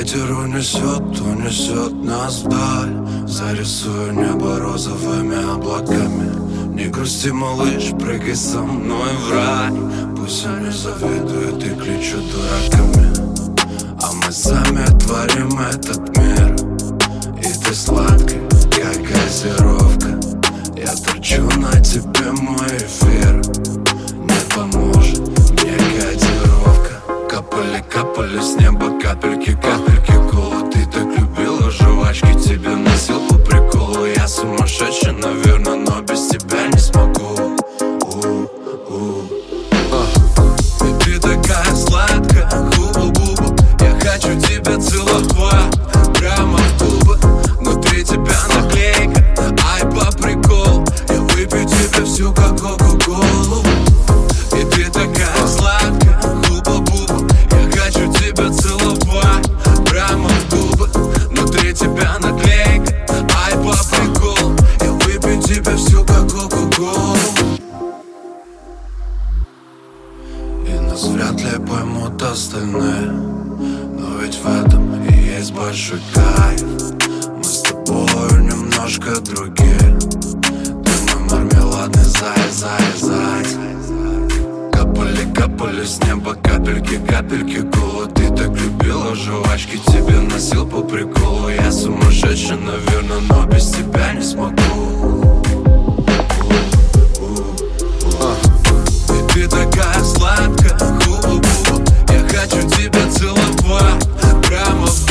Ветер унесет, унесет нас вдаль. Зарисую небо розовыми облаками. Не грусти, малыш, прыгай со мной в рай. Пусть они завидуют и кличут дураками. А мы сами творим этот мир. И ты сладкая, как газировка капельки, капельки кола Ты так любила жвачки, тебе носил по приколу. Я сумасшедший, наверное, но без тебя кока-колу И нас вряд ли поймут остальные. Но ведь в этом и есть большой кайф. Мы с тобой немножко другие. Ты мой мармеладный зай, зай, зай. Капали, капали с неба капельки, капельки кола Ты так любила жвачки, тебе носил по приколу. Я сумасшедший, наверное, но без тебя не смогу programa.